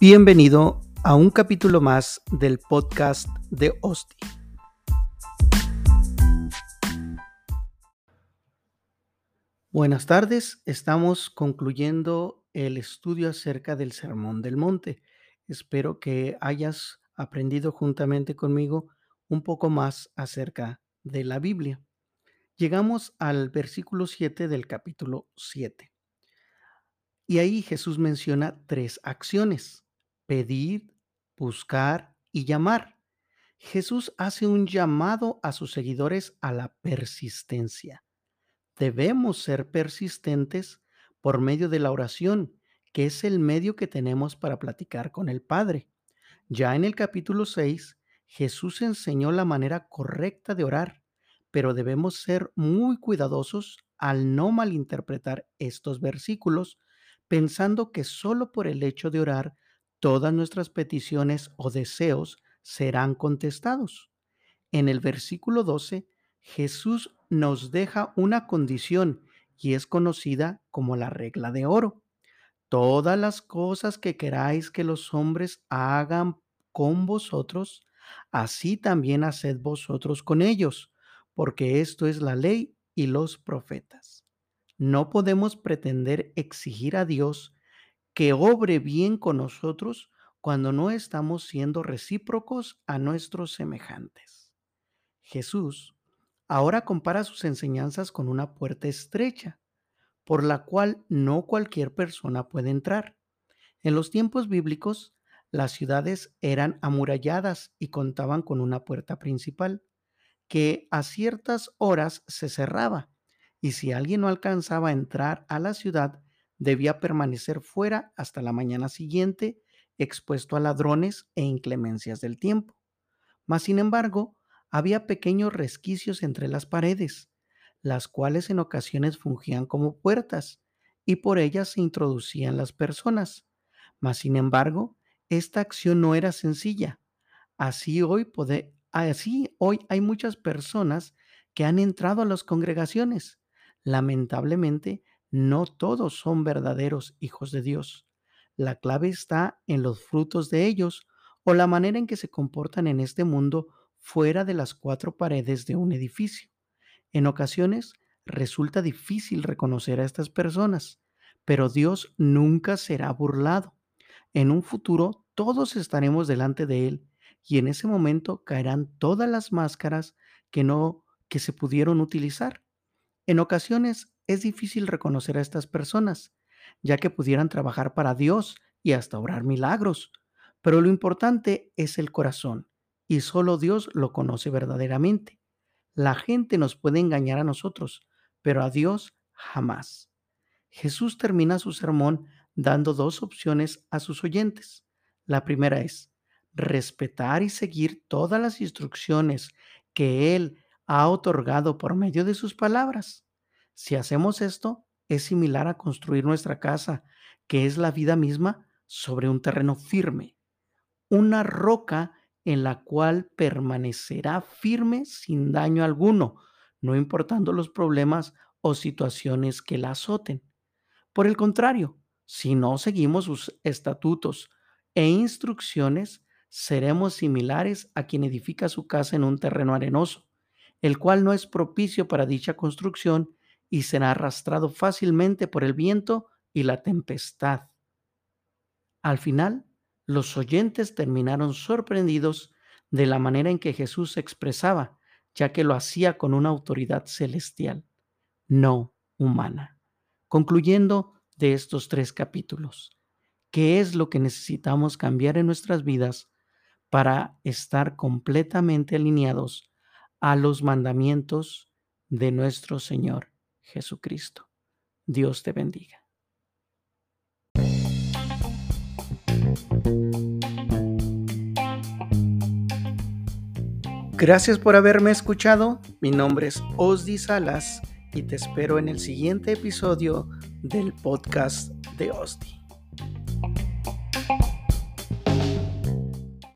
Bienvenido a un capítulo más del podcast de Osti. Buenas tardes, estamos concluyendo el estudio acerca del Sermón del Monte. Espero que hayas aprendido juntamente conmigo un poco más acerca de la Biblia. Llegamos al versículo 7 del capítulo 7. Y ahí Jesús menciona tres acciones pedir, buscar y llamar. Jesús hace un llamado a sus seguidores a la persistencia. Debemos ser persistentes por medio de la oración, que es el medio que tenemos para platicar con el Padre. Ya en el capítulo 6, Jesús enseñó la manera correcta de orar, pero debemos ser muy cuidadosos al no malinterpretar estos versículos, pensando que solo por el hecho de orar todas nuestras peticiones o deseos serán contestados. En el versículo 12, Jesús nos deja una condición y es conocida como la regla de oro. Todas las cosas que queráis que los hombres hagan con vosotros, así también haced vosotros con ellos, porque esto es la ley y los profetas. No podemos pretender exigir a Dios que obre bien con nosotros cuando no estamos siendo recíprocos a nuestros semejantes. Jesús ahora compara sus enseñanzas con una puerta estrecha, por la cual no cualquier persona puede entrar. En los tiempos bíblicos, las ciudades eran amuralladas y contaban con una puerta principal, que a ciertas horas se cerraba, y si alguien no alcanzaba a entrar a la ciudad, debía permanecer fuera hasta la mañana siguiente, expuesto a ladrones e inclemencias del tiempo. Mas, sin embargo, había pequeños resquicios entre las paredes, las cuales en ocasiones fungían como puertas, y por ellas se introducían las personas. Mas, sin embargo, esta acción no era sencilla. Así hoy, así hoy hay muchas personas que han entrado a las congregaciones. Lamentablemente, no todos son verdaderos hijos de Dios. La clave está en los frutos de ellos o la manera en que se comportan en este mundo fuera de las cuatro paredes de un edificio. En ocasiones resulta difícil reconocer a estas personas, pero Dios nunca será burlado. En un futuro todos estaremos delante de Él y en ese momento caerán todas las máscaras que no que se pudieron utilizar. En ocasiones es difícil reconocer a estas personas, ya que pudieran trabajar para Dios y hasta obrar milagros. Pero lo importante es el corazón, y solo Dios lo conoce verdaderamente. La gente nos puede engañar a nosotros, pero a Dios jamás. Jesús termina su sermón dando dos opciones a sus oyentes. La primera es respetar y seguir todas las instrucciones que Él ha otorgado por medio de sus palabras. Si hacemos esto, es similar a construir nuestra casa, que es la vida misma, sobre un terreno firme, una roca en la cual permanecerá firme sin daño alguno, no importando los problemas o situaciones que la azoten. Por el contrario, si no seguimos sus estatutos e instrucciones, seremos similares a quien edifica su casa en un terreno arenoso, el cual no es propicio para dicha construcción y será arrastrado fácilmente por el viento y la tempestad. Al final, los oyentes terminaron sorprendidos de la manera en que Jesús se expresaba, ya que lo hacía con una autoridad celestial, no humana. Concluyendo de estos tres capítulos, ¿qué es lo que necesitamos cambiar en nuestras vidas para estar completamente alineados a los mandamientos de nuestro Señor Jesucristo. Dios te bendiga. Gracias por haberme escuchado. Mi nombre es Osdi Salas y te espero en el siguiente episodio del podcast de Osdi.